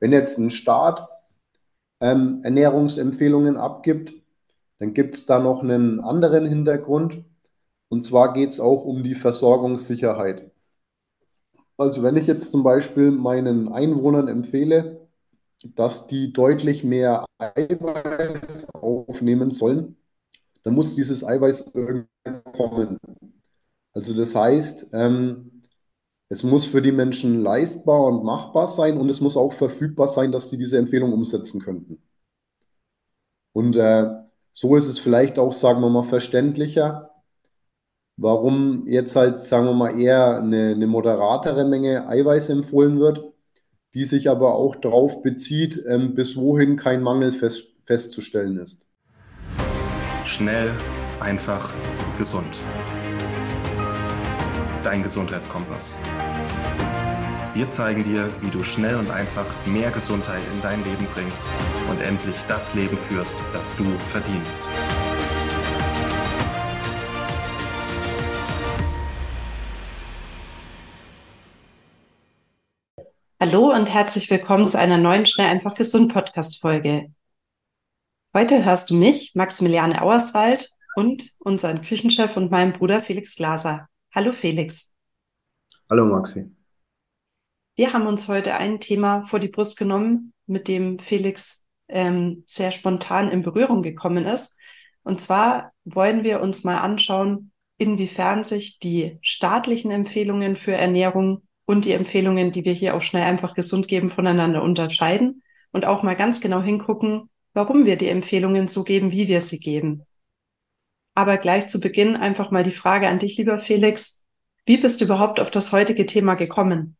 Wenn jetzt ein Staat ähm, Ernährungsempfehlungen abgibt, dann gibt es da noch einen anderen Hintergrund. Und zwar geht es auch um die Versorgungssicherheit. Also wenn ich jetzt zum Beispiel meinen Einwohnern empfehle, dass die deutlich mehr Eiweiß aufnehmen sollen, dann muss dieses Eiweiß irgendwann kommen. Also das heißt, ähm, es muss für die Menschen leistbar und machbar sein und es muss auch verfügbar sein, dass sie diese Empfehlung umsetzen könnten. Und äh, so ist es vielleicht auch, sagen wir mal, verständlicher, warum jetzt halt, sagen wir mal, eher eine, eine moderatere Menge Eiweiß empfohlen wird, die sich aber auch darauf bezieht, ähm, bis wohin kein Mangel fest, festzustellen ist. Schnell, einfach, gesund. Dein Gesundheitskompass. Wir zeigen dir, wie du schnell und einfach mehr Gesundheit in dein Leben bringst und endlich das Leben führst, das du verdienst. Hallo und herzlich willkommen zu einer neuen Schnell einfach gesund Podcast Folge. Heute hörst du mich, Maximiliane Auerswald und unseren Küchenchef und meinen Bruder Felix Glaser. Hallo Felix. Hallo Maxi. Wir haben uns heute ein Thema vor die Brust genommen, mit dem Felix ähm, sehr spontan in Berührung gekommen ist. Und zwar wollen wir uns mal anschauen, inwiefern sich die staatlichen Empfehlungen für Ernährung und die Empfehlungen, die wir hier auch schnell einfach gesund geben, voneinander unterscheiden und auch mal ganz genau hingucken, warum wir die Empfehlungen so geben, wie wir sie geben. Aber gleich zu Beginn einfach mal die Frage an dich, lieber Felix. Wie bist du überhaupt auf das heutige Thema gekommen?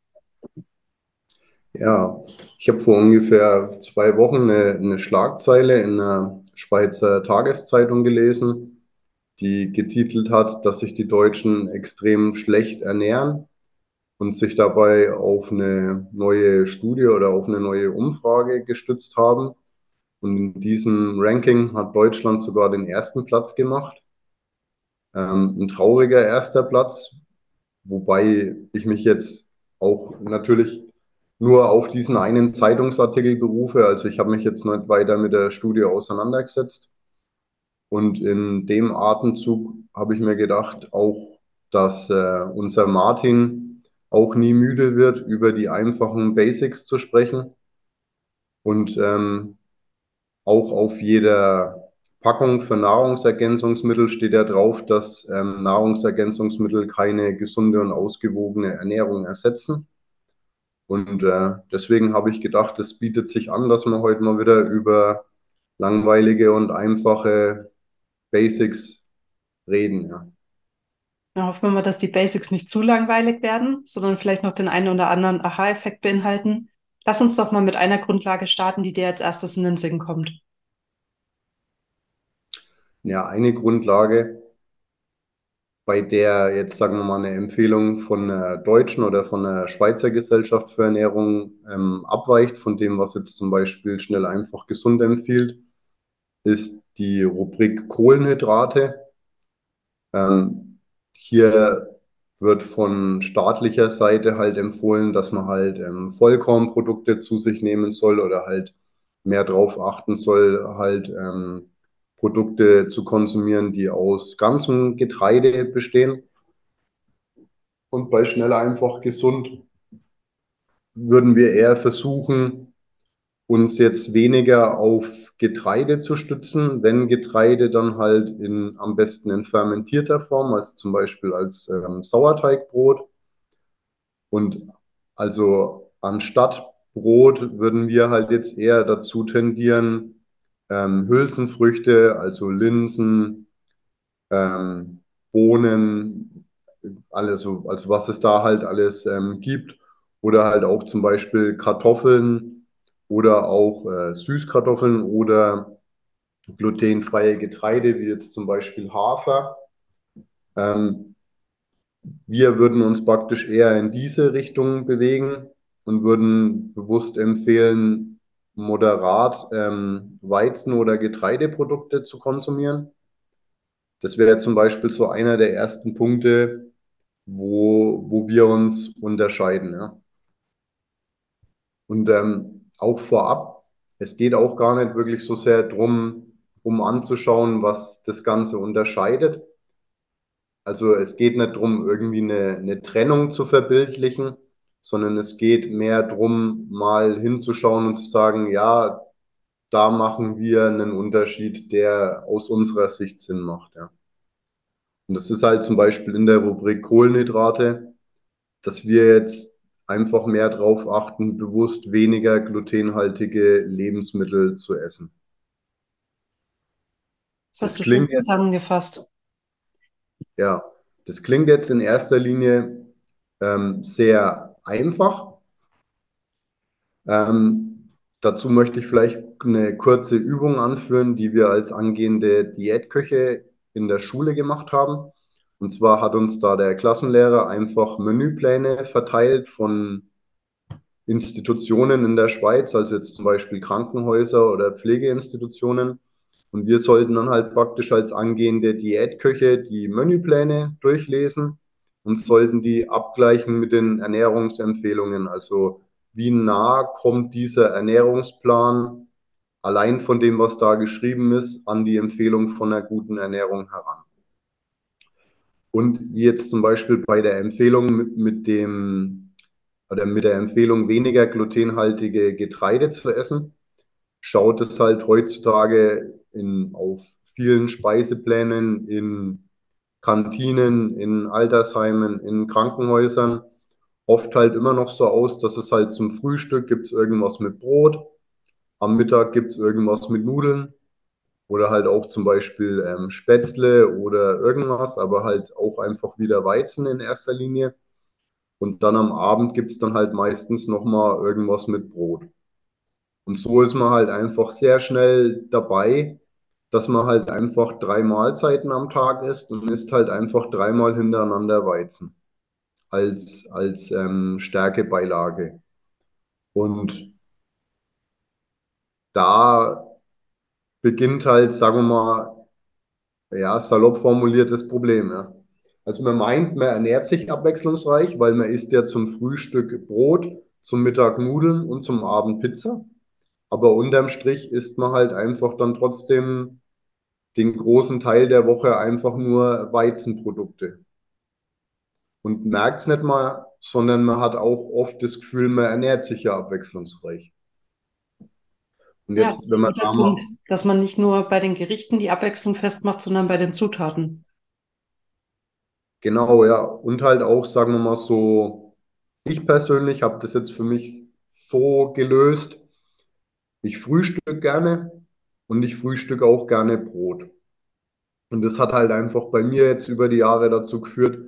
Ja, ich habe vor ungefähr zwei Wochen eine, eine Schlagzeile in einer Schweizer Tageszeitung gelesen, die getitelt hat, dass sich die Deutschen extrem schlecht ernähren und sich dabei auf eine neue Studie oder auf eine neue Umfrage gestützt haben. Und in diesem Ranking hat Deutschland sogar den ersten Platz gemacht. Ähm, ein trauriger erster Platz, wobei ich mich jetzt auch natürlich nur auf diesen einen Zeitungsartikel berufe. Also ich habe mich jetzt nicht weiter mit der Studie auseinandergesetzt. Und in dem Atemzug habe ich mir gedacht, auch, dass äh, unser Martin auch nie müde wird, über die einfachen Basics zu sprechen. Und ähm, auch auf jeder Packung für Nahrungsergänzungsmittel steht ja drauf, dass ähm, Nahrungsergänzungsmittel keine gesunde und ausgewogene Ernährung ersetzen. Und äh, deswegen habe ich gedacht, es bietet sich an, dass wir heute mal wieder über langweilige und einfache Basics reden. Ja. Dann hoffen wir mal, dass die Basics nicht zu langweilig werden, sondern vielleicht noch den einen oder anderen Aha-Effekt beinhalten. Lass uns doch mal mit einer Grundlage starten, die dir als erstes in den Sinn kommt. Ja, eine Grundlage bei der jetzt, sagen wir mal, eine Empfehlung von einer deutschen oder von einer Schweizer Gesellschaft für Ernährung ähm, abweicht von dem, was jetzt zum Beispiel schnell einfach gesund empfiehlt, ist die Rubrik Kohlenhydrate. Ähm, hier wird von staatlicher Seite halt empfohlen, dass man halt ähm, Vollkornprodukte zu sich nehmen soll oder halt mehr drauf achten soll, halt ähm, Produkte zu konsumieren, die aus ganzem Getreide bestehen. Und bei schnell einfach gesund würden wir eher versuchen, uns jetzt weniger auf Getreide zu stützen, wenn Getreide dann halt in am besten in fermentierter Form, also zum Beispiel als ähm, Sauerteigbrot. Und also anstatt Brot würden wir halt jetzt eher dazu tendieren, ähm, Hülsenfrüchte, also Linsen, ähm, Bohnen, alles, so, also was es da halt alles ähm, gibt. Oder halt auch zum Beispiel Kartoffeln oder auch äh, Süßkartoffeln oder glutenfreie Getreide, wie jetzt zum Beispiel Hafer. Ähm, wir würden uns praktisch eher in diese Richtung bewegen und würden bewusst empfehlen, moderat ähm, Weizen- oder Getreideprodukte zu konsumieren. Das wäre zum Beispiel so einer der ersten Punkte, wo, wo wir uns unterscheiden. Ja. Und ähm, auch vorab, es geht auch gar nicht wirklich so sehr drum, um anzuschauen, was das Ganze unterscheidet. Also es geht nicht darum, irgendwie eine, eine Trennung zu verbildlichen, sondern es geht mehr darum, mal hinzuschauen und zu sagen, ja, da machen wir einen Unterschied, der aus unserer Sicht Sinn macht. Ja. Und das ist halt zum Beispiel in der Rubrik Kohlenhydrate, dass wir jetzt einfach mehr darauf achten, bewusst weniger glutenhaltige Lebensmittel zu essen. Das hast das du schon zusammengefasst. Ja, das klingt jetzt in erster Linie ähm, sehr einfach. Ähm, dazu möchte ich vielleicht eine kurze Übung anführen, die wir als angehende Diätköche in der Schule gemacht haben. Und zwar hat uns da der Klassenlehrer einfach Menüpläne verteilt von Institutionen in der Schweiz, also jetzt zum Beispiel Krankenhäuser oder Pflegeinstitutionen. Und wir sollten dann halt praktisch als angehende Diätköche die Menüpläne durchlesen und sollten die abgleichen mit den Ernährungsempfehlungen. Also wie nah kommt dieser Ernährungsplan allein von dem, was da geschrieben ist, an die Empfehlung von einer guten Ernährung heran. Und wie jetzt zum Beispiel bei der Empfehlung mit, mit dem oder mit der Empfehlung, weniger glutenhaltige Getreide zu essen, schaut es halt heutzutage in, auf vielen Speiseplänen, in Kantinen, in Altersheimen, in Krankenhäusern oft halt immer noch so aus, dass es halt zum Frühstück gibt es irgendwas mit Brot, am Mittag gibt es irgendwas mit Nudeln oder halt auch zum Beispiel ähm, Spätzle oder irgendwas, aber halt auch einfach wieder Weizen in erster Linie. Und dann am Abend gibt es dann halt meistens nochmal irgendwas mit Brot. Und so ist man halt einfach sehr schnell dabei, dass man halt einfach drei Mahlzeiten am Tag isst und isst halt einfach dreimal hintereinander Weizen als, als ähm, Stärkebeilage. Und da beginnt halt, sagen wir mal, ja, salopp formuliertes Problem. Ja. Also man meint, man ernährt sich abwechslungsreich, weil man isst ja zum Frühstück Brot, zum Mittag Nudeln und zum Abend Pizza. Aber unterm Strich isst man halt einfach dann trotzdem den großen Teil der Woche einfach nur Weizenprodukte. Und merkt es nicht mal, sondern man hat auch oft das Gefühl, man ernährt sich ja abwechslungsreich. Und jetzt, ja, wenn man da Punkt, dass man nicht nur bei den Gerichten die Abwechslung festmacht, sondern bei den Zutaten. Genau, ja. Und halt auch, sagen wir mal so, ich persönlich habe das jetzt für mich so gelöst. Ich frühstücke gerne und ich frühstücke auch gerne Brot. Und das hat halt einfach bei mir jetzt über die Jahre dazu geführt,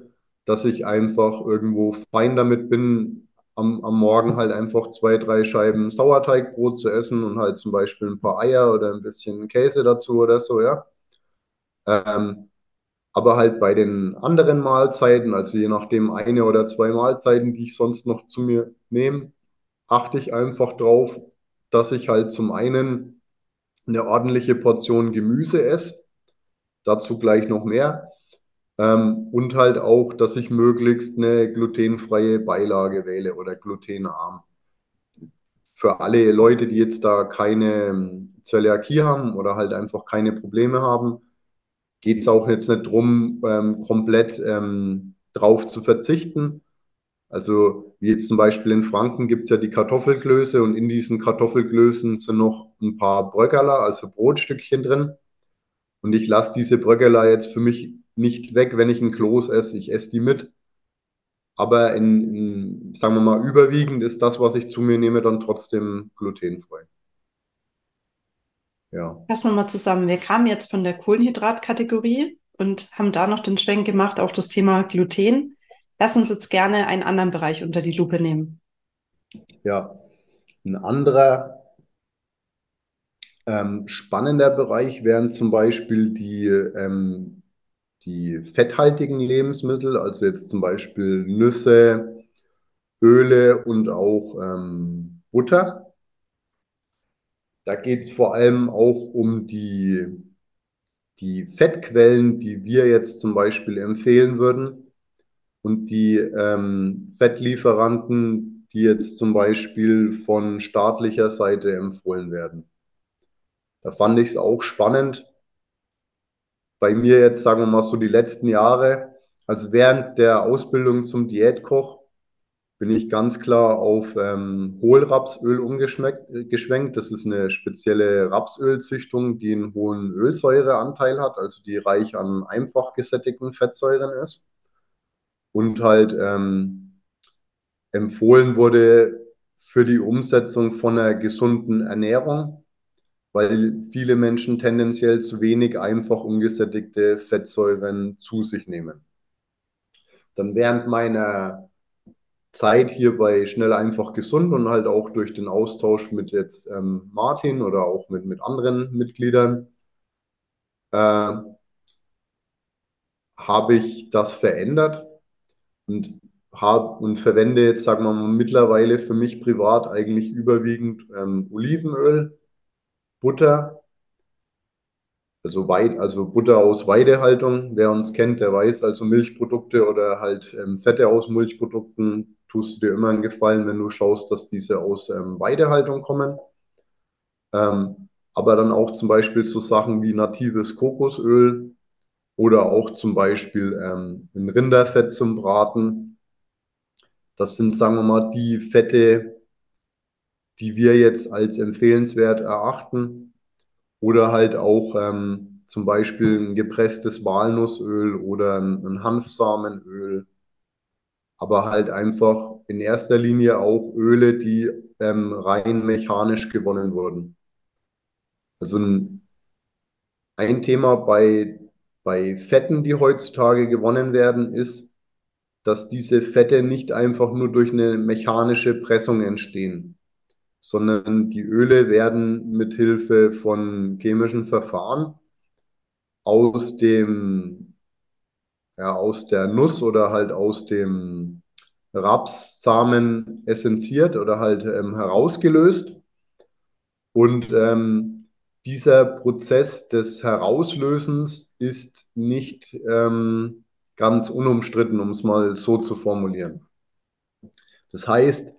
dass ich einfach irgendwo fein damit bin, am, am Morgen halt einfach zwei, drei Scheiben Sauerteigbrot zu essen und halt zum Beispiel ein paar Eier oder ein bisschen Käse dazu oder so, ja. Ähm, aber halt bei den anderen Mahlzeiten, also je nachdem eine oder zwei Mahlzeiten, die ich sonst noch zu mir nehme, achte ich einfach drauf, dass ich halt zum einen eine ordentliche Portion Gemüse esse, dazu gleich noch mehr, ähm, und halt auch, dass ich möglichst eine glutenfreie Beilage wähle oder glutenarm. Für alle Leute, die jetzt da keine ähm, Zöliakie haben oder halt einfach keine Probleme haben, geht es auch jetzt nicht darum, ähm, komplett ähm, drauf zu verzichten. Also wie jetzt zum Beispiel in Franken gibt es ja die Kartoffelklöße und in diesen Kartoffelklößen sind noch ein paar Bröckerler, also Brotstückchen drin. Und ich lasse diese Bröckerler jetzt für mich nicht weg, wenn ich ein Kloß esse. Ich esse die mit. Aber in, in, sagen wir mal, überwiegend ist das, was ich zu mir nehme, dann trotzdem glutenfrei. Ja. Fassen wir mal zusammen. Wir kamen jetzt von der Kohlenhydratkategorie und haben da noch den Schwenk gemacht auf das Thema Gluten. Lass uns jetzt gerne einen anderen Bereich unter die Lupe nehmen. Ja, ein anderer ähm, spannender Bereich wären zum Beispiel die, ähm, die fetthaltigen Lebensmittel, also jetzt zum Beispiel Nüsse, Öle und auch ähm, Butter. Da geht es vor allem auch um die, die Fettquellen, die wir jetzt zum Beispiel empfehlen würden. Und die ähm, Fettlieferanten, die jetzt zum Beispiel von staatlicher Seite empfohlen werden. Da fand ich es auch spannend. Bei mir jetzt, sagen wir mal so die letzten Jahre, also während der Ausbildung zum Diätkoch, bin ich ganz klar auf ähm, Hohlrapsöl umgeschwenkt. Das ist eine spezielle Rapsölzüchtung, die einen hohen Ölsäureanteil hat, also die reich an einfach gesättigten Fettsäuren ist. Und halt ähm, empfohlen wurde für die Umsetzung von einer gesunden Ernährung, weil viele Menschen tendenziell zu wenig einfach ungesättigte Fettsäuren zu sich nehmen. Dann während meiner Zeit hier bei Schnell einfach gesund und halt auch durch den Austausch mit jetzt ähm, Martin oder auch mit, mit anderen Mitgliedern äh, habe ich das verändert und habe und verwende jetzt, sagen wir mal, mittlerweile für mich privat eigentlich überwiegend ähm, Olivenöl, Butter also, Weid, also Butter aus Weidehaltung, wer uns kennt, der weiß, also Milchprodukte oder halt ähm, Fette aus Milchprodukten tust du dir immer einen Gefallen, wenn du schaust, dass diese aus ähm, Weidehaltung kommen. Ähm, aber dann auch zum Beispiel so Sachen wie natives Kokosöl oder auch zum Beispiel ähm, ein Rinderfett zum Braten. Das sind, sagen wir mal, die Fette, die wir jetzt als empfehlenswert erachten oder halt auch ähm, zum Beispiel ein gepresstes Walnussöl oder ein, ein Hanfsamenöl. Aber halt einfach in erster Linie auch Öle, die ähm, rein mechanisch gewonnen wurden. Also ein, ein Thema bei, bei Fetten, die heutzutage gewonnen werden, ist, dass diese Fette nicht einfach nur durch eine mechanische Pressung entstehen sondern die Öle werden mit Hilfe von chemischen Verfahren aus dem, ja, aus der Nuss oder halt aus dem Rapssamen essenziert oder halt ähm, herausgelöst. Und ähm, dieser Prozess des Herauslösens ist nicht ähm, ganz unumstritten, um es mal so zu formulieren. Das heißt,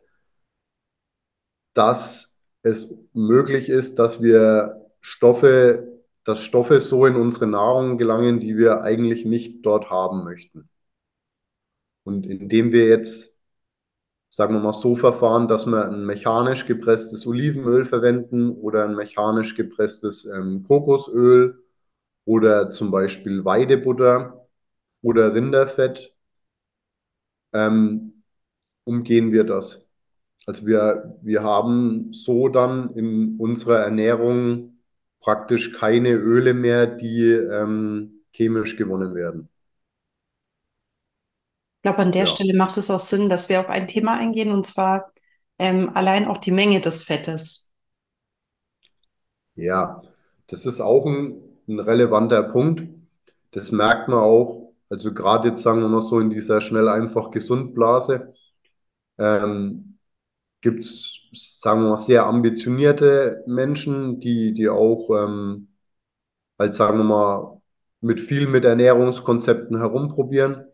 dass es möglich ist, dass wir Stoffe, dass Stoffe so in unsere Nahrung gelangen, die wir eigentlich nicht dort haben möchten. Und indem wir jetzt, sagen wir mal, so verfahren, dass wir ein mechanisch gepresstes Olivenöl verwenden oder ein mechanisch gepresstes ähm, Kokosöl oder zum Beispiel Weidebutter oder Rinderfett, ähm, umgehen wir das. Also wir, wir haben so dann in unserer Ernährung praktisch keine Öle mehr, die ähm, chemisch gewonnen werden. Ich glaube, an der ja. Stelle macht es auch Sinn, dass wir auf ein Thema eingehen, und zwar ähm, allein auch die Menge des Fettes. Ja, das ist auch ein, ein relevanter Punkt. Das merkt man auch, also gerade jetzt sagen wir mal so in dieser schnell einfach gesund Blase. Ähm, gibt es, sagen wir mal, sehr ambitionierte Menschen, die, die auch, ähm, halt, sagen wir mal, mit viel mit Ernährungskonzepten herumprobieren.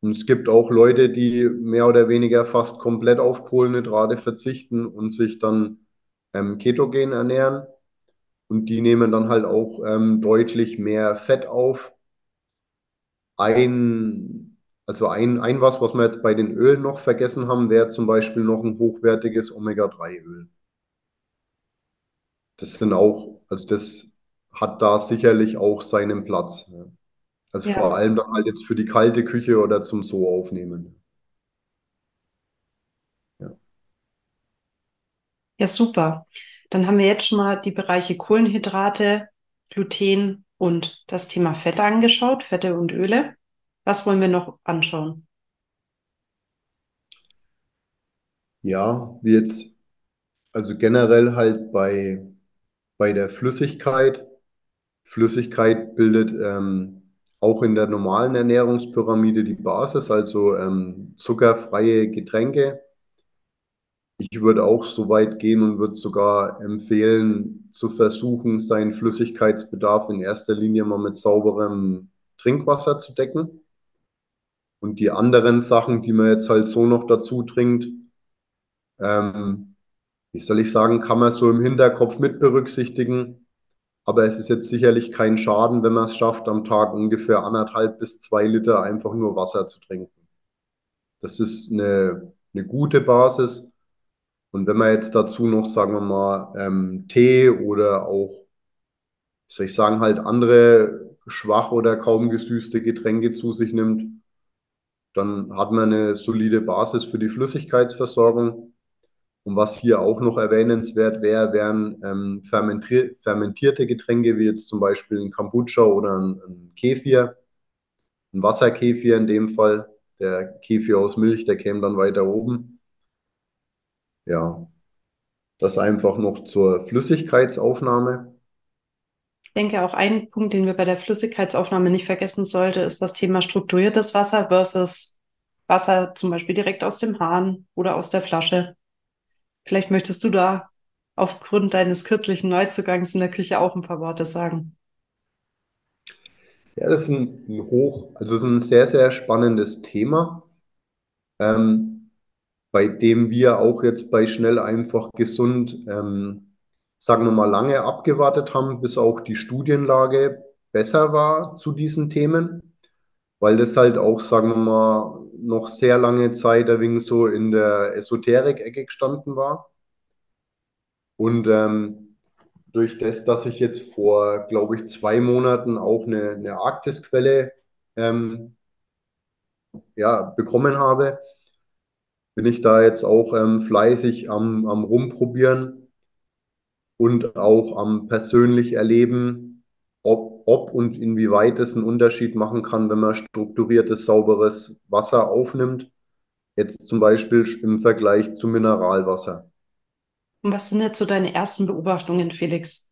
Und es gibt auch Leute, die mehr oder weniger fast komplett auf Kohlenhydrate verzichten und sich dann ähm, ketogen ernähren. Und die nehmen dann halt auch ähm, deutlich mehr Fett auf. Ein also ein, ein was, was wir jetzt bei den Ölen noch vergessen haben, wäre zum Beispiel noch ein hochwertiges Omega-3-Öl. Das sind auch, also das hat da sicherlich auch seinen Platz. Ne? Also ja. vor allem dann halt jetzt für die kalte Küche oder zum So aufnehmen. Ja. Ja, super. Dann haben wir jetzt schon mal die Bereiche Kohlenhydrate, Gluten und das Thema Fette angeschaut, Fette und Öle. Was wollen wir noch anschauen? Ja, wie jetzt, also generell halt bei, bei der Flüssigkeit. Flüssigkeit bildet ähm, auch in der normalen Ernährungspyramide die Basis, also ähm, zuckerfreie Getränke. Ich würde auch so weit gehen und würde sogar empfehlen, zu versuchen, seinen Flüssigkeitsbedarf in erster Linie mal mit sauberem Trinkwasser zu decken. Und die anderen Sachen, die man jetzt halt so noch dazu trinkt, ähm, wie soll ich sagen, kann man so im Hinterkopf mit berücksichtigen. Aber es ist jetzt sicherlich kein Schaden, wenn man es schafft, am Tag ungefähr anderthalb bis zwei Liter einfach nur Wasser zu trinken. Das ist eine, eine gute Basis. Und wenn man jetzt dazu noch, sagen wir mal, ähm, Tee oder auch, soll ich sagen, halt andere schwach oder kaum gesüßte Getränke zu sich nimmt, dann hat man eine solide Basis für die Flüssigkeitsversorgung. Und was hier auch noch erwähnenswert wäre, wären ähm, fermentier fermentierte Getränke, wie jetzt zum Beispiel ein Kombucha oder ein, ein Kefir, ein Wasserkefir in dem Fall. Der Kefir aus Milch, der käme dann weiter oben. Ja, das einfach noch zur Flüssigkeitsaufnahme. Ich denke, auch ein Punkt, den wir bei der Flüssigkeitsaufnahme nicht vergessen sollten, ist das Thema strukturiertes Wasser versus Wasser zum Beispiel direkt aus dem Hahn oder aus der Flasche. Vielleicht möchtest du da aufgrund deines kürzlichen Neuzugangs in der Küche auch ein paar Worte sagen. Ja, das ist ein, ein hoch, also ist ein sehr, sehr spannendes Thema, ähm, bei dem wir auch jetzt bei Schnell einfach gesund, ähm, sagen wir mal, lange abgewartet haben, bis auch die Studienlage besser war zu diesen Themen, weil das halt auch, sagen wir mal, noch sehr lange Zeit ein wenig so in der Esoterik-Ecke gestanden war. Und ähm, durch das, dass ich jetzt vor, glaube ich, zwei Monaten auch eine, eine Arktisquelle ähm, ja, bekommen habe, bin ich da jetzt auch ähm, fleißig am, am Rumprobieren und auch am persönlich erleben, ob, ob und inwieweit es einen Unterschied machen kann, wenn man strukturiertes, sauberes Wasser aufnimmt. Jetzt zum Beispiel im Vergleich zu Mineralwasser. Und was sind jetzt so deine ersten Beobachtungen, Felix?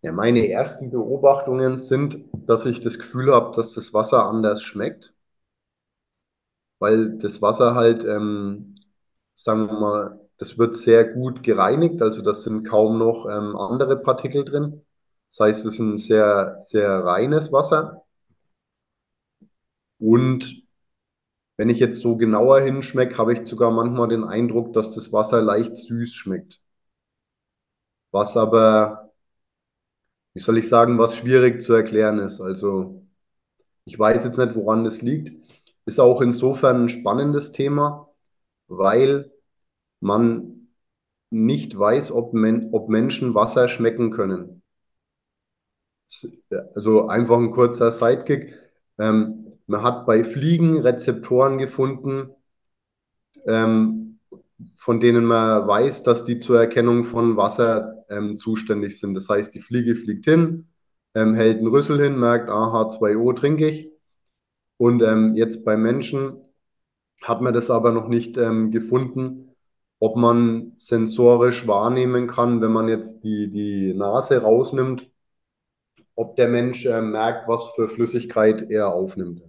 Ja, meine ersten Beobachtungen sind, dass ich das Gefühl habe, dass das Wasser anders schmeckt, weil das Wasser halt, ähm, sagen wir mal, das wird sehr gut gereinigt, also das sind kaum noch ähm, andere Partikel drin. Das heißt, es ist ein sehr, sehr reines Wasser. Und wenn ich jetzt so genauer hinschmecke, habe ich sogar manchmal den Eindruck, dass das Wasser leicht süß schmeckt. Was aber, wie soll ich sagen, was schwierig zu erklären ist. Also ich weiß jetzt nicht, woran das liegt. Ist auch insofern ein spannendes Thema, weil man nicht weiß, ob, men ob Menschen Wasser schmecken können. Also einfach ein kurzer Sidekick. Ähm, man hat bei Fliegen Rezeptoren gefunden, ähm, von denen man weiß, dass die zur Erkennung von Wasser ähm, zuständig sind. Das heißt, die Fliege fliegt hin, ähm, hält einen Rüssel hin, merkt, ah, H2O trinke ich. Und ähm, jetzt bei Menschen hat man das aber noch nicht ähm, gefunden, ob man sensorisch wahrnehmen kann, wenn man jetzt die, die Nase rausnimmt, ob der Mensch äh, merkt, was für Flüssigkeit er aufnimmt.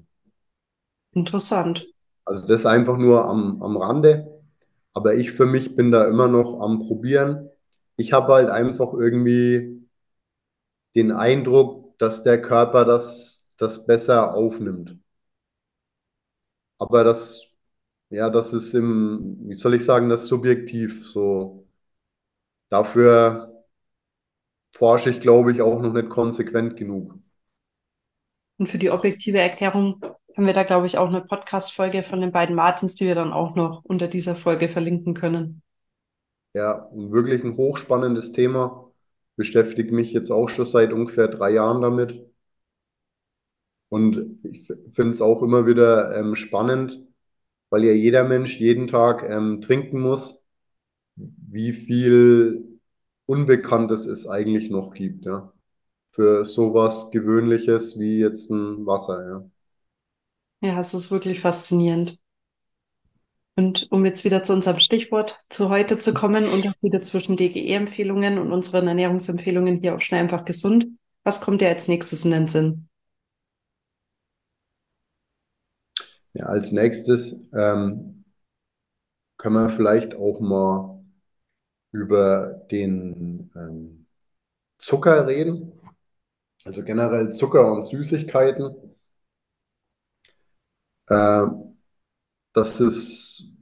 Interessant. Also das einfach nur am, am Rande. Aber ich für mich bin da immer noch am Probieren. Ich habe halt einfach irgendwie den Eindruck, dass der Körper das, das besser aufnimmt. Aber das, ja, das ist im, wie soll ich sagen, das ist subjektiv. So, dafür forsche ich, glaube ich, auch noch nicht konsequent genug. Und für die objektive Erklärung haben wir da, glaube ich, auch eine Podcast-Folge von den beiden Martins, die wir dann auch noch unter dieser Folge verlinken können. Ja, wirklich ein hochspannendes Thema. Beschäftige mich jetzt auch schon seit ungefähr drei Jahren damit. Und ich finde es auch immer wieder ähm, spannend, weil ja jeder Mensch jeden Tag ähm, trinken muss, wie viel Unbekanntes es eigentlich noch gibt, ja. Für sowas Gewöhnliches wie jetzt ein Wasser, ja. Ja, es ist wirklich faszinierend. Und um jetzt wieder zu unserem Stichwort zu heute zu kommen, Unterschiede zwischen DGE-Empfehlungen und unseren Ernährungsempfehlungen hier auf Schnell einfach gesund. Was kommt dir als nächstes in den Sinn? Ja, als nächstes ähm, können wir vielleicht auch mal über den ähm, Zucker reden. Also generell Zucker und Süßigkeiten. Äh, das ist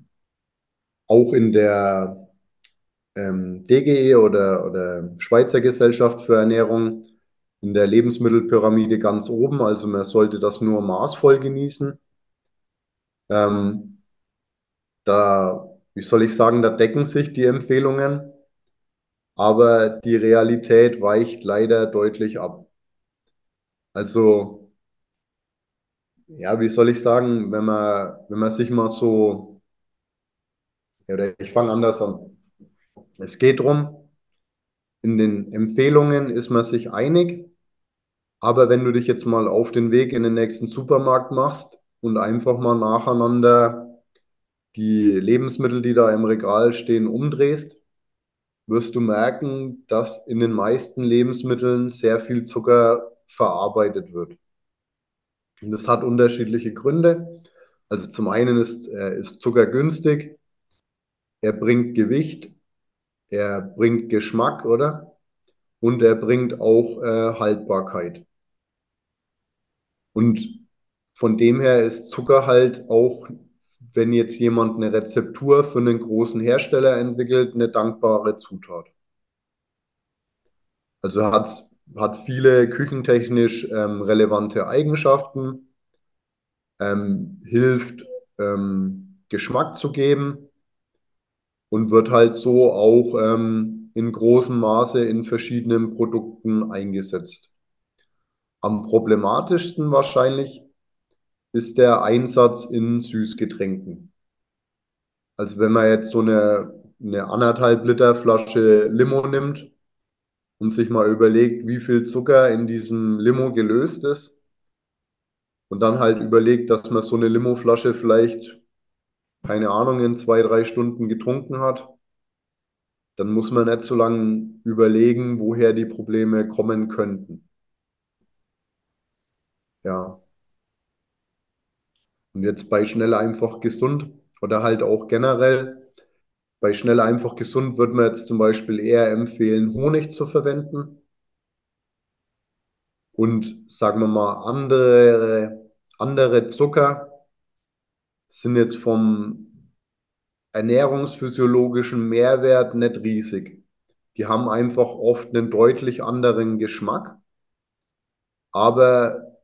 auch in der ähm, DGE oder, oder Schweizer Gesellschaft für Ernährung in der Lebensmittelpyramide ganz oben. Also man sollte das nur maßvoll genießen. Ähm, da, wie soll ich sagen, da decken sich die Empfehlungen, aber die Realität weicht leider deutlich ab. Also, ja, wie soll ich sagen, wenn man, wenn man sich mal so, oder ich fange anders an. Es geht darum, in den Empfehlungen ist man sich einig, aber wenn du dich jetzt mal auf den Weg in den nächsten Supermarkt machst und einfach mal nacheinander die Lebensmittel, die da im Regal stehen, umdrehst, wirst du merken, dass in den meisten Lebensmitteln sehr viel Zucker verarbeitet wird. Und das hat unterschiedliche Gründe. Also zum einen ist, äh, ist Zucker günstig, er bringt Gewicht, er bringt Geschmack, oder? Und er bringt auch äh, Haltbarkeit. Und von dem her ist Zucker halt auch, wenn jetzt jemand eine Rezeptur für einen großen Hersteller entwickelt, eine dankbare Zutat. Also hat, hat viele küchentechnisch ähm, relevante Eigenschaften, ähm, hilft ähm, Geschmack zu geben und wird halt so auch ähm, in großem Maße in verschiedenen Produkten eingesetzt. Am problematischsten wahrscheinlich ist der Einsatz in Süßgetränken. Also wenn man jetzt so eine, eine anderthalb Liter Flasche Limo nimmt und sich mal überlegt, wie viel Zucker in diesem Limo gelöst ist und dann halt überlegt, dass man so eine Limoflasche vielleicht keine Ahnung, in zwei, drei Stunden getrunken hat, dann muss man nicht so lange überlegen, woher die Probleme kommen könnten. Ja. Und jetzt bei schnell einfach gesund oder halt auch generell, bei schnell einfach gesund würde man jetzt zum Beispiel eher empfehlen, Honig zu verwenden. Und sagen wir mal, andere, andere Zucker sind jetzt vom ernährungsphysiologischen Mehrwert nicht riesig. Die haben einfach oft einen deutlich anderen Geschmack, aber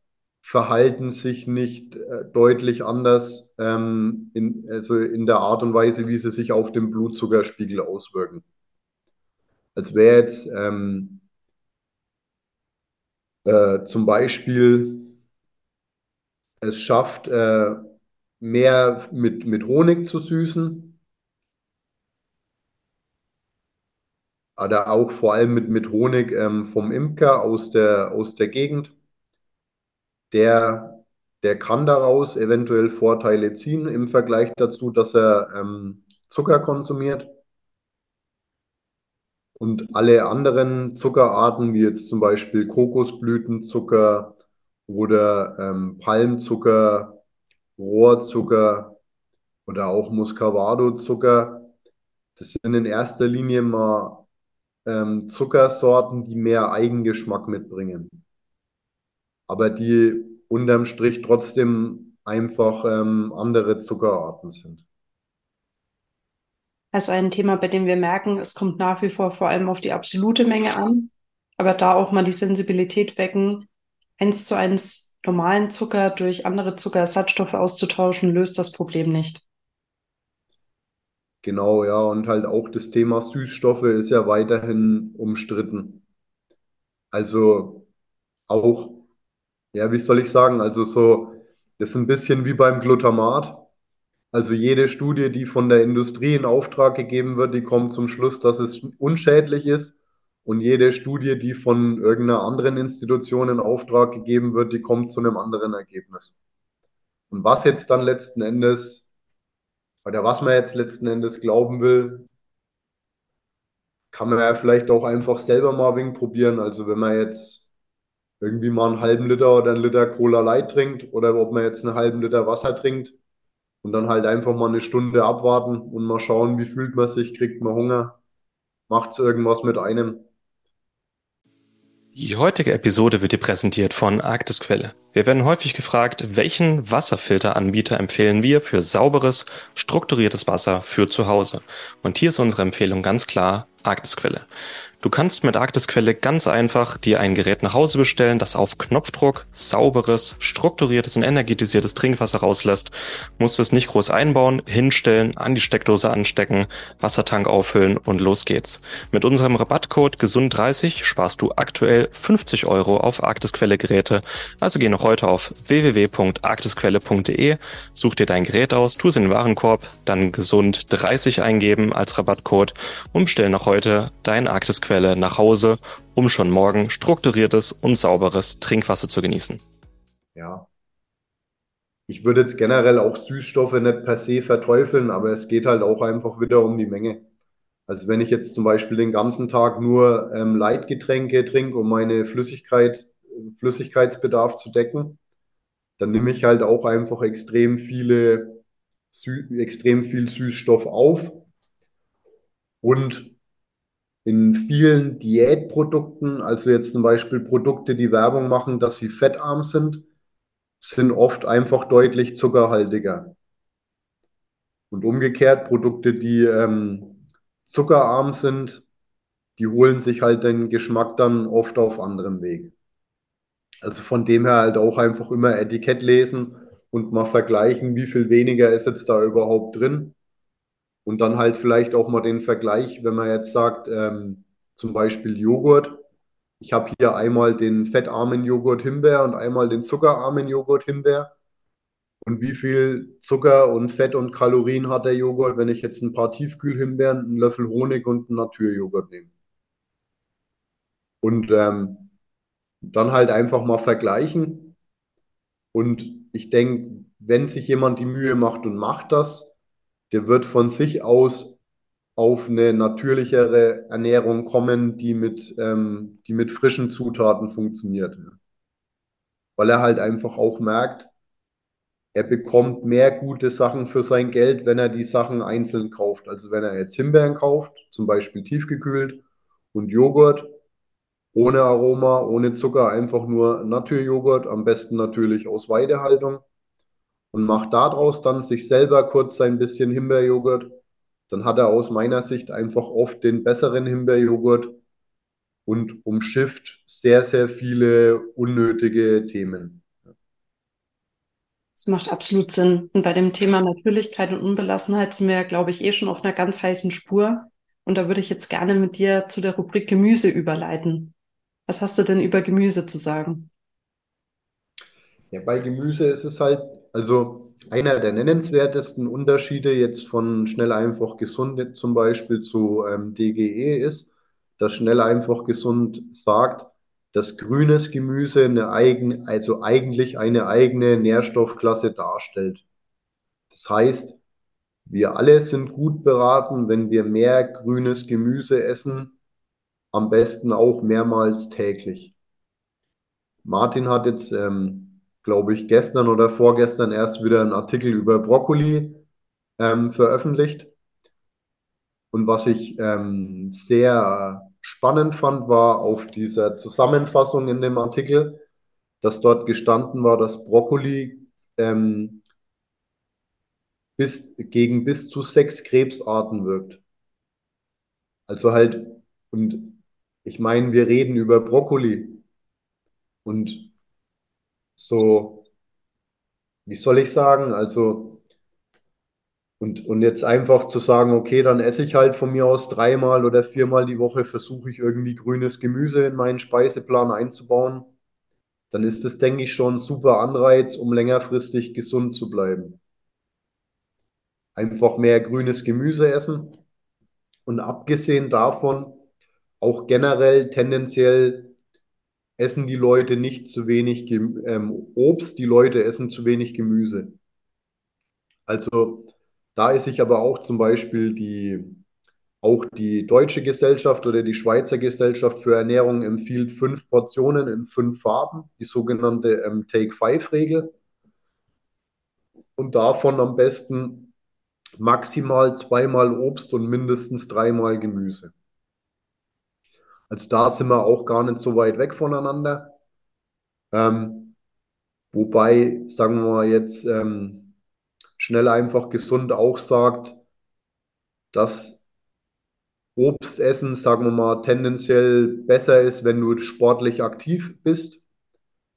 verhalten sich nicht äh, deutlich anders ähm, in, also in der Art und Weise, wie sie sich auf den Blutzuckerspiegel auswirken. Als wäre jetzt ähm, äh, zum Beispiel es schafft, äh, mehr mit, mit Honig zu süßen. Oder auch vor allem mit, mit Honig ähm, vom Imker aus der, aus der Gegend. Der, der kann daraus eventuell Vorteile ziehen im Vergleich dazu, dass er ähm, Zucker konsumiert. Und alle anderen Zuckerarten, wie jetzt zum Beispiel Kokosblütenzucker oder ähm, Palmzucker, Rohrzucker oder auch Muscovado-Zucker. Das sind in erster Linie mal ähm, Zuckersorten, die mehr Eigengeschmack mitbringen. Aber die unterm Strich trotzdem einfach ähm, andere Zuckerarten sind. Also ein Thema, bei dem wir merken, es kommt nach wie vor vor allem auf die absolute Menge an, aber da auch mal die Sensibilität wecken, eins zu eins normalen Zucker durch andere Zuckerersatzstoffe auszutauschen, löst das Problem nicht. Genau, ja, und halt auch das Thema Süßstoffe ist ja weiterhin umstritten. Also auch, ja, wie soll ich sagen, also so, das ist ein bisschen wie beim Glutamat. Also jede Studie, die von der Industrie in Auftrag gegeben wird, die kommt zum Schluss, dass es unschädlich ist. Und jede Studie, die von irgendeiner anderen Institution in Auftrag gegeben wird, die kommt zu einem anderen Ergebnis. Und was jetzt dann letzten Endes, oder was man jetzt letzten Endes glauben will, kann man ja vielleicht auch einfach selber mal wenig probieren. Also wenn man jetzt irgendwie mal einen halben Liter oder einen Liter Cola Light trinkt oder ob man jetzt einen halben Liter Wasser trinkt und dann halt einfach mal eine Stunde abwarten und mal schauen, wie fühlt man sich, kriegt man Hunger, macht es irgendwas mit einem. Die heutige Episode wird dir präsentiert von Arktisquelle. Wir werden häufig gefragt, welchen Wasserfilteranbieter empfehlen wir für sauberes, strukturiertes Wasser für zu Hause? Und hier ist unsere Empfehlung ganz klar Arktisquelle. Du kannst mit Arktisquelle ganz einfach dir ein Gerät nach Hause bestellen, das auf Knopfdruck sauberes, strukturiertes und energetisiertes Trinkwasser rauslässt. Musst es nicht groß einbauen, hinstellen, an die Steckdose anstecken, Wassertank auffüllen und los geht's. Mit unserem Rabattcode GESUND30 sparst du aktuell 50 Euro auf Arktisquelle Geräte. Also geh noch heute auf www.arktisquelle.de, such dir dein Gerät aus, tu es in den Warenkorb, dann GESUND30 eingeben als Rabattcode und bestell noch heute dein Arktisquelle Quelle nach Hause, um schon morgen strukturiertes und sauberes Trinkwasser zu genießen. Ja. Ich würde jetzt generell auch Süßstoffe nicht per se verteufeln, aber es geht halt auch einfach wieder um die Menge. Also wenn ich jetzt zum Beispiel den ganzen Tag nur ähm, Leitgetränke trinke, um meine Flüssigkeit, Flüssigkeitsbedarf zu decken, dann nehme ich halt auch einfach extrem viele, extrem viel Süßstoff auf. Und in vielen Diätprodukten, also jetzt zum Beispiel Produkte, die Werbung machen, dass sie fettarm sind, sind oft einfach deutlich zuckerhaltiger. Und umgekehrt, Produkte, die ähm, zuckerarm sind, die holen sich halt den Geschmack dann oft auf anderem Weg. Also von dem her halt auch einfach immer Etikett lesen und mal vergleichen, wie viel weniger ist jetzt da überhaupt drin. Und dann halt vielleicht auch mal den Vergleich, wenn man jetzt sagt, ähm, zum Beispiel Joghurt. Ich habe hier einmal den fettarmen Joghurt Himbeer und einmal den zuckerarmen Joghurt Himbeer. Und wie viel Zucker und Fett und Kalorien hat der Joghurt, wenn ich jetzt ein paar Tiefkühlhimbeeren, einen Löffel Honig und einen Naturjoghurt nehme? Und ähm, dann halt einfach mal vergleichen. Und ich denke, wenn sich jemand die Mühe macht und macht das, der wird von sich aus auf eine natürlichere Ernährung kommen, die mit, ähm, die mit frischen Zutaten funktioniert. Weil er halt einfach auch merkt, er bekommt mehr gute Sachen für sein Geld, wenn er die Sachen einzeln kauft. Also wenn er jetzt Himbeeren kauft, zum Beispiel tiefgekühlt und Joghurt, ohne Aroma, ohne Zucker, einfach nur Naturjoghurt, am besten natürlich aus Weidehaltung und macht daraus dann sich selber kurz ein bisschen Himbeerjoghurt, dann hat er aus meiner Sicht einfach oft den besseren Himbeerjoghurt und umschifft sehr, sehr viele unnötige Themen. Das macht absolut Sinn. Und bei dem Thema Natürlichkeit und Unbelassenheit sind wir, glaube ich, eh schon auf einer ganz heißen Spur. Und da würde ich jetzt gerne mit dir zu der Rubrik Gemüse überleiten. Was hast du denn über Gemüse zu sagen? Ja, bei Gemüse ist es halt also einer der nennenswertesten Unterschiede jetzt von schnell einfach gesund zum Beispiel zu ähm, DGE ist, dass schnell einfach gesund sagt, dass grünes Gemüse eine eigen, also eigentlich eine eigene Nährstoffklasse darstellt. Das heißt, wir alle sind gut beraten, wenn wir mehr grünes Gemüse essen, am besten auch mehrmals täglich. Martin hat jetzt ähm, glaube ich, gestern oder vorgestern erst wieder einen Artikel über Brokkoli ähm, veröffentlicht. Und was ich ähm, sehr spannend fand, war auf dieser Zusammenfassung in dem Artikel, dass dort gestanden war, dass Brokkoli ähm, bis, gegen bis zu sechs Krebsarten wirkt. Also halt, und ich meine, wir reden über Brokkoli. Und so, wie soll ich sagen, also, und, und jetzt einfach zu sagen, okay, dann esse ich halt von mir aus dreimal oder viermal die Woche, versuche ich irgendwie grünes Gemüse in meinen Speiseplan einzubauen, dann ist das, denke ich, schon ein super Anreiz, um längerfristig gesund zu bleiben. Einfach mehr grünes Gemüse essen und abgesehen davon auch generell tendenziell essen die Leute nicht zu wenig ähm, Obst, die Leute essen zu wenig Gemüse. Also da ist sich aber auch zum Beispiel die, auch die deutsche Gesellschaft oder die Schweizer Gesellschaft für Ernährung empfiehlt fünf Portionen in fünf Farben, die sogenannte ähm, Take-Five-Regel. Und davon am besten maximal zweimal Obst und mindestens dreimal Gemüse. Also da sind wir auch gar nicht so weit weg voneinander. Ähm, Wobei, sagen wir mal jetzt, ähm, schnell einfach gesund auch sagt, dass Obstessen, sagen wir mal, tendenziell besser ist, wenn du sportlich aktiv bist.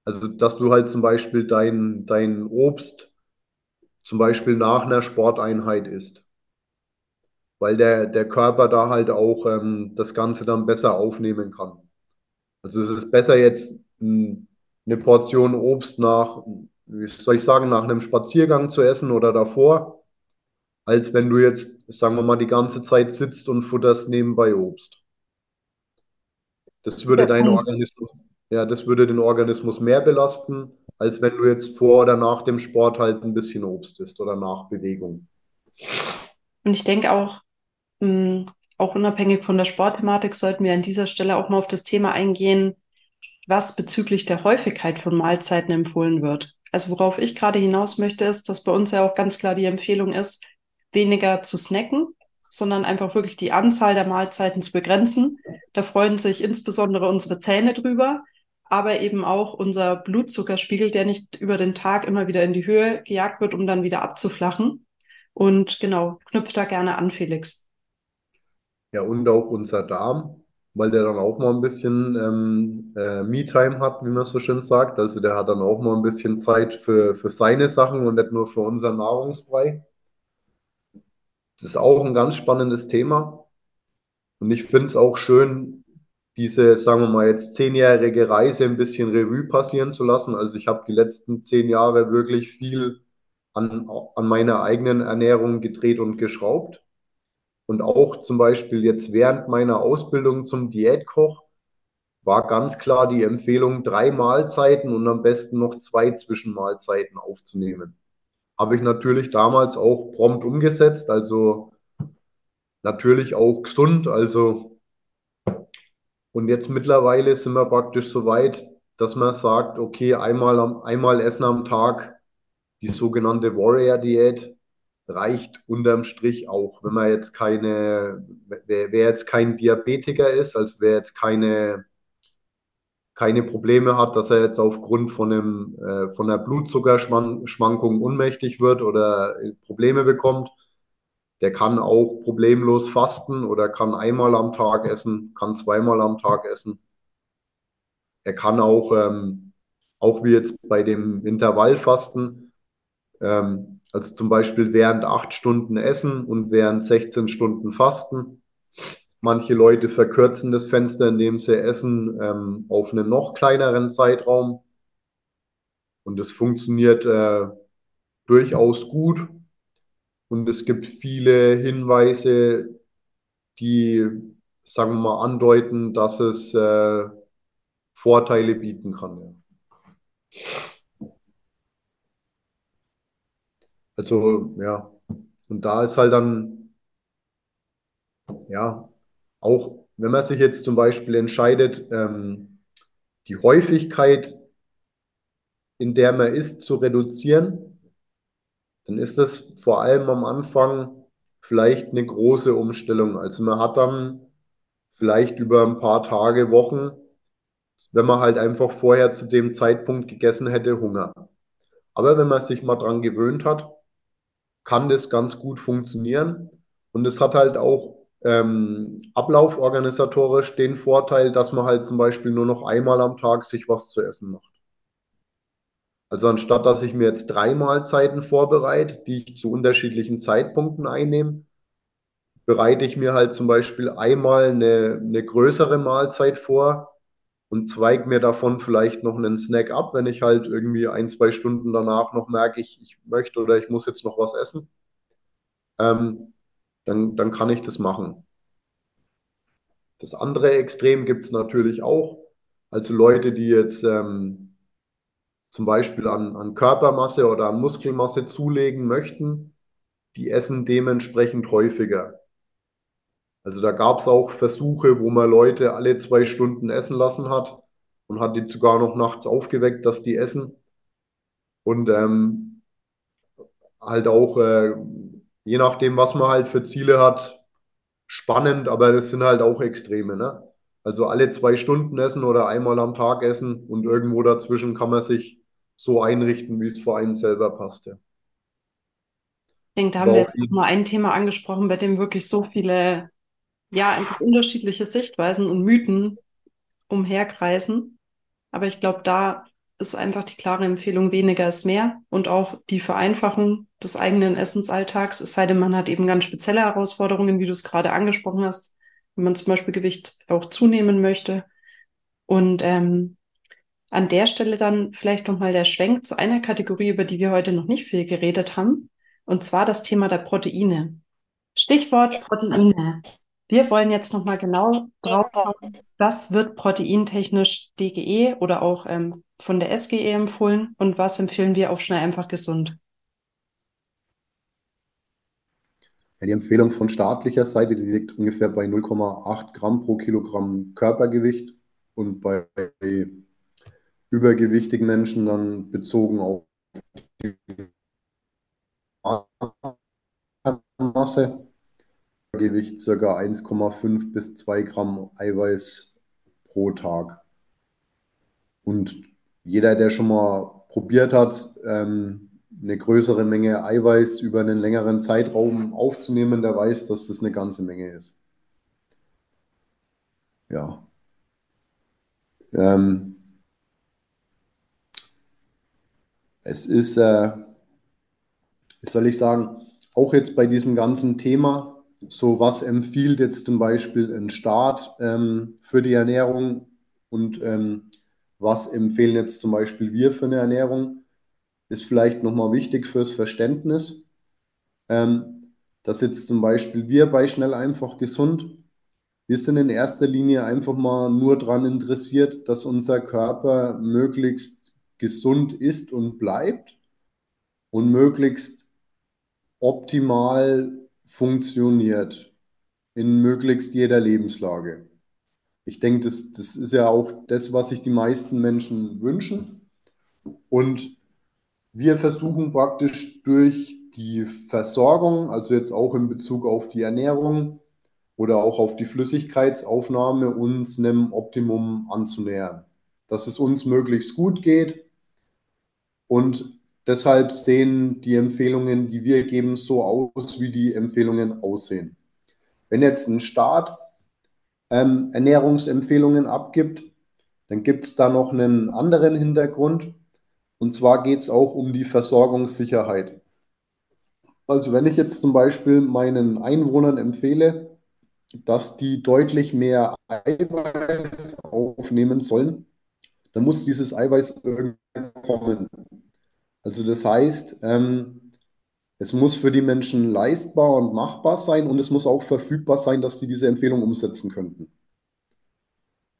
Also, dass du halt zum Beispiel dein, dein Obst zum Beispiel nach einer Sporteinheit isst. Weil der, der Körper da halt auch ähm, das Ganze dann besser aufnehmen kann. Also es ist besser jetzt mh, eine Portion Obst nach, wie soll ich sagen, nach einem Spaziergang zu essen oder davor, als wenn du jetzt, sagen wir mal, die ganze Zeit sitzt und futterst nebenbei Obst. Das würde deinen. Organismus, ja, das würde den Organismus mehr belasten, als wenn du jetzt vor oder nach dem Sport halt ein bisschen Obst isst oder nach Bewegung. Und ich denke auch, auch unabhängig von der Sportthematik sollten wir an dieser Stelle auch mal auf das Thema eingehen, was bezüglich der Häufigkeit von Mahlzeiten empfohlen wird. Also worauf ich gerade hinaus möchte, ist, dass bei uns ja auch ganz klar die Empfehlung ist, weniger zu snacken, sondern einfach wirklich die Anzahl der Mahlzeiten zu begrenzen. Da freuen sich insbesondere unsere Zähne drüber, aber eben auch unser Blutzuckerspiegel, der nicht über den Tag immer wieder in die Höhe gejagt wird, um dann wieder abzuflachen. Und genau, knüpft da gerne an, Felix. Ja, und auch unser Darm, weil der dann auch mal ein bisschen ähm, äh, Me-Time hat, wie man so schön sagt. Also der hat dann auch mal ein bisschen Zeit für, für seine Sachen und nicht nur für unseren Nahrungsbrei. Das ist auch ein ganz spannendes Thema. Und ich finde es auch schön, diese, sagen wir mal, jetzt zehnjährige Reise ein bisschen Revue passieren zu lassen. Also ich habe die letzten zehn Jahre wirklich viel an, an meiner eigenen Ernährung gedreht und geschraubt. Und auch zum Beispiel jetzt während meiner Ausbildung zum Diätkoch war ganz klar die Empfehlung, drei Mahlzeiten und am besten noch zwei Zwischenmahlzeiten aufzunehmen. Habe ich natürlich damals auch prompt umgesetzt, also natürlich auch gesund. Also, und jetzt mittlerweile sind wir praktisch so weit, dass man sagt, okay, einmal, am, einmal essen am Tag, die sogenannte Warrior-Diät, reicht unterm Strich auch. Wenn man jetzt keine, wer, wer jetzt kein Diabetiker ist, also wer jetzt keine, keine Probleme hat, dass er jetzt aufgrund von, einem, äh, von einer Blutzuckerschwankung ohnmächtig wird oder Probleme bekommt, der kann auch problemlos fasten oder kann einmal am Tag essen, kann zweimal am Tag essen. Er kann auch, ähm, auch wie jetzt bei dem Intervallfasten, ähm, also zum Beispiel während acht Stunden essen und während 16 Stunden fasten. Manche Leute verkürzen das Fenster, indem sie essen, ähm, auf einen noch kleineren Zeitraum. Und es funktioniert äh, durchaus gut. Und es gibt viele Hinweise, die, sagen wir mal, andeuten, dass es äh, Vorteile bieten kann. Ja. Also, ja. Und da ist halt dann, ja, auch wenn man sich jetzt zum Beispiel entscheidet, ähm, die Häufigkeit, in der man isst, zu reduzieren, dann ist das vor allem am Anfang vielleicht eine große Umstellung. Also man hat dann vielleicht über ein paar Tage, Wochen, wenn man halt einfach vorher zu dem Zeitpunkt gegessen hätte, Hunger. Aber wenn man sich mal dran gewöhnt hat, kann das ganz gut funktionieren. Und es hat halt auch ähm, ablauforganisatorisch den Vorteil, dass man halt zum Beispiel nur noch einmal am Tag sich was zu essen macht. Also anstatt dass ich mir jetzt drei Mahlzeiten vorbereite, die ich zu unterschiedlichen Zeitpunkten einnehme, bereite ich mir halt zum Beispiel einmal eine, eine größere Mahlzeit vor und zweige mir davon vielleicht noch einen Snack ab, wenn ich halt irgendwie ein, zwei Stunden danach noch merke, ich, ich möchte oder ich muss jetzt noch was essen. Ähm, dann, dann kann ich das machen. Das andere Extrem gibt es natürlich auch. Also Leute, die jetzt ähm, zum Beispiel an, an Körpermasse oder an Muskelmasse zulegen möchten, die essen dementsprechend häufiger. Also da gab es auch Versuche, wo man Leute alle zwei Stunden essen lassen hat und hat die sogar noch nachts aufgeweckt, dass die essen. Und ähm, halt auch, äh, je nachdem, was man halt für Ziele hat, spannend, aber das sind halt auch Extreme, ne? Also alle zwei Stunden essen oder einmal am Tag essen und irgendwo dazwischen kann man sich so einrichten, wie es für einen selber passt. Ja. Ich denke, da haben wir jetzt mal ein Thema angesprochen, bei dem wirklich so viele, ja, einfach unterschiedliche Sichtweisen und Mythen umherkreisen. Aber ich glaube, da ist einfach die klare Empfehlung, weniger ist mehr und auch die Vereinfachung des eigenen Essensalltags, es sei denn, man hat eben ganz spezielle Herausforderungen, wie du es gerade angesprochen hast, wenn man zum Beispiel Gewicht auch zunehmen möchte. Und ähm, an der Stelle dann vielleicht nochmal der Schwenk zu einer Kategorie, über die wir heute noch nicht viel geredet haben, und zwar das Thema der Proteine. Stichwort Proteine. Wir wollen jetzt nochmal genau drauf schauen, was wird proteintechnisch DGE oder auch ähm, von der SGE empfohlen und was empfehlen wir auf schnell einfach gesund. Ja, die Empfehlung von staatlicher Seite, die liegt ungefähr bei 0,8 Gramm pro Kilogramm Körpergewicht und bei übergewichtigen Menschen dann bezogen auf die Masse. Gewicht ca. 1,5 bis 2 Gramm Eiweiß pro Tag. Und jeder, der schon mal probiert hat, ähm, eine größere Menge Eiweiß über einen längeren Zeitraum aufzunehmen, der weiß, dass das eine ganze Menge ist. Ja. Ähm, es ist, äh, soll ich sagen, auch jetzt bei diesem ganzen Thema, so was empfiehlt jetzt zum Beispiel ein Staat ähm, für die Ernährung? Und ähm, was empfehlen jetzt zum Beispiel wir für eine Ernährung, ist vielleicht nochmal wichtig fürs Verständnis, ähm, dass jetzt zum Beispiel wir bei Schnell einfach gesund, wir sind in erster Linie einfach mal nur daran interessiert, dass unser Körper möglichst gesund ist und bleibt und möglichst optimal funktioniert in möglichst jeder Lebenslage. Ich denke, das, das ist ja auch das, was sich die meisten Menschen wünschen. Und wir versuchen praktisch durch die Versorgung, also jetzt auch in Bezug auf die Ernährung oder auch auf die Flüssigkeitsaufnahme, uns einem Optimum anzunähern. Dass es uns möglichst gut geht. Und deshalb sehen die Empfehlungen, die wir geben, so aus, wie die Empfehlungen aussehen. Wenn jetzt ein Staat ähm, Ernährungsempfehlungen abgibt, dann gibt es da noch einen anderen Hintergrund. Und zwar geht es auch um die Versorgungssicherheit. Also wenn ich jetzt zum Beispiel meinen Einwohnern empfehle, dass die deutlich mehr Eiweiß aufnehmen sollen, dann muss dieses Eiweiß irgendwann kommen. Also das heißt, ähm, es muss für die Menschen leistbar und machbar sein und es muss auch verfügbar sein, dass sie diese Empfehlung umsetzen könnten.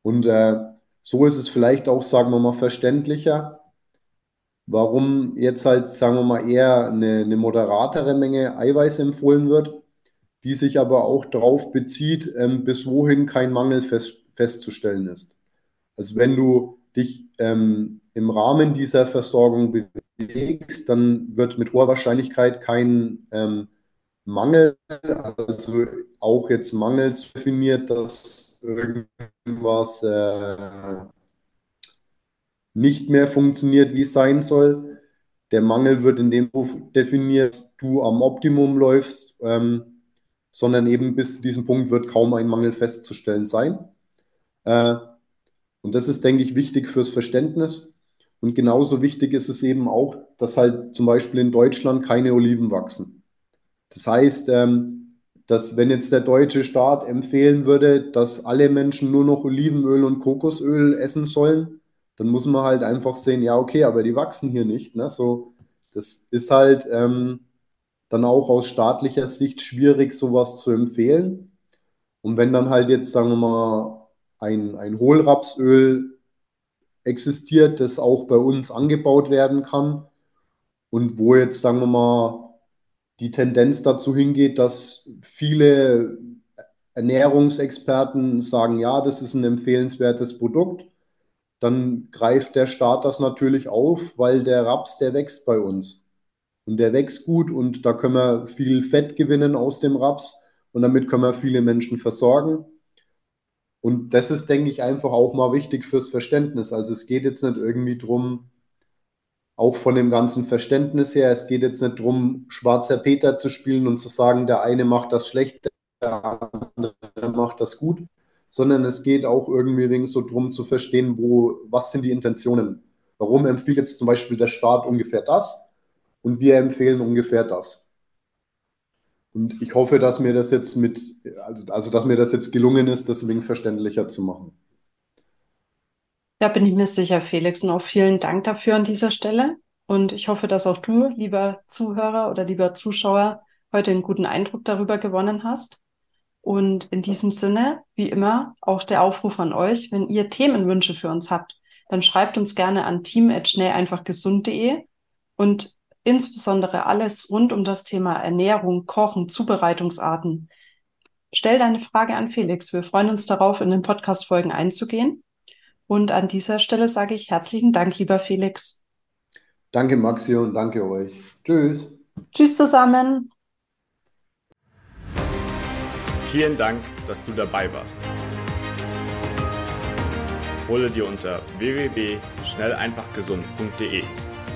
Und äh, so ist es vielleicht auch, sagen wir mal, verständlicher, warum jetzt halt, sagen wir mal, eher eine, eine moderatere Menge Eiweiß empfohlen wird, die sich aber auch darauf bezieht, ähm, bis wohin kein Mangel fest, festzustellen ist. Also wenn du dich ähm, im Rahmen dieser Versorgung bewegst, dann wird mit hoher Wahrscheinlichkeit kein ähm, Mangel, also auch jetzt mangels definiert, dass irgendwas äh, nicht mehr funktioniert, wie es sein soll. Der Mangel wird in dem definiert, dass du am Optimum läufst, ähm, sondern eben bis zu diesem Punkt wird kaum ein Mangel festzustellen sein. Äh, und das ist, denke ich, wichtig fürs Verständnis. Und genauso wichtig ist es eben auch, dass halt zum Beispiel in Deutschland keine Oliven wachsen. Das heißt, ähm, dass wenn jetzt der deutsche Staat empfehlen würde, dass alle Menschen nur noch Olivenöl und Kokosöl essen sollen, dann muss man halt einfach sehen, ja, okay, aber die wachsen hier nicht. Ne? So, das ist halt ähm, dann auch aus staatlicher Sicht schwierig, sowas zu empfehlen. Und wenn dann halt jetzt, sagen wir mal, ein, ein Hohlrapsöl existiert, das auch bei uns angebaut werden kann und wo jetzt, sagen wir mal, die Tendenz dazu hingeht, dass viele Ernährungsexperten sagen, ja, das ist ein empfehlenswertes Produkt dann greift der Staat das natürlich auf, weil der Raps, der wächst bei uns. Und der wächst gut und da können wir viel Fett gewinnen aus dem Raps und damit können wir viele Menschen versorgen. Und das ist, denke ich, einfach auch mal wichtig fürs Verständnis. Also es geht jetzt nicht irgendwie darum, auch von dem ganzen Verständnis her. Es geht jetzt nicht darum, schwarzer Peter zu spielen und zu sagen, der eine macht das schlecht, der andere macht das gut, sondern es geht auch irgendwie so darum zu verstehen, wo, was sind die Intentionen. Warum empfiehlt jetzt zum Beispiel der Staat ungefähr das und wir empfehlen ungefähr das. Und ich hoffe, dass mir das jetzt mit, also dass mir das jetzt gelungen ist, deswegen verständlicher zu machen. Da bin ich mir sicher, Felix. Und auch vielen Dank dafür an dieser Stelle. Und ich hoffe, dass auch du, lieber Zuhörer oder lieber Zuschauer, heute einen guten Eindruck darüber gewonnen hast. Und in diesem Sinne, wie immer, auch der Aufruf an euch, wenn ihr Themenwünsche für uns habt, dann schreibt uns gerne an team@schnelleinfachgesund.de und insbesondere alles rund um das Thema Ernährung, Kochen, Zubereitungsarten. Stell deine Frage an Felix. Wir freuen uns darauf, in den Podcast-Folgen einzugehen. Und an dieser Stelle sage ich herzlichen Dank, lieber Felix. Danke, Maxi, und danke euch. Tschüss. Tschüss zusammen. Vielen Dank, dass du dabei warst. Hole dir unter www.schnelleinfachgesund.de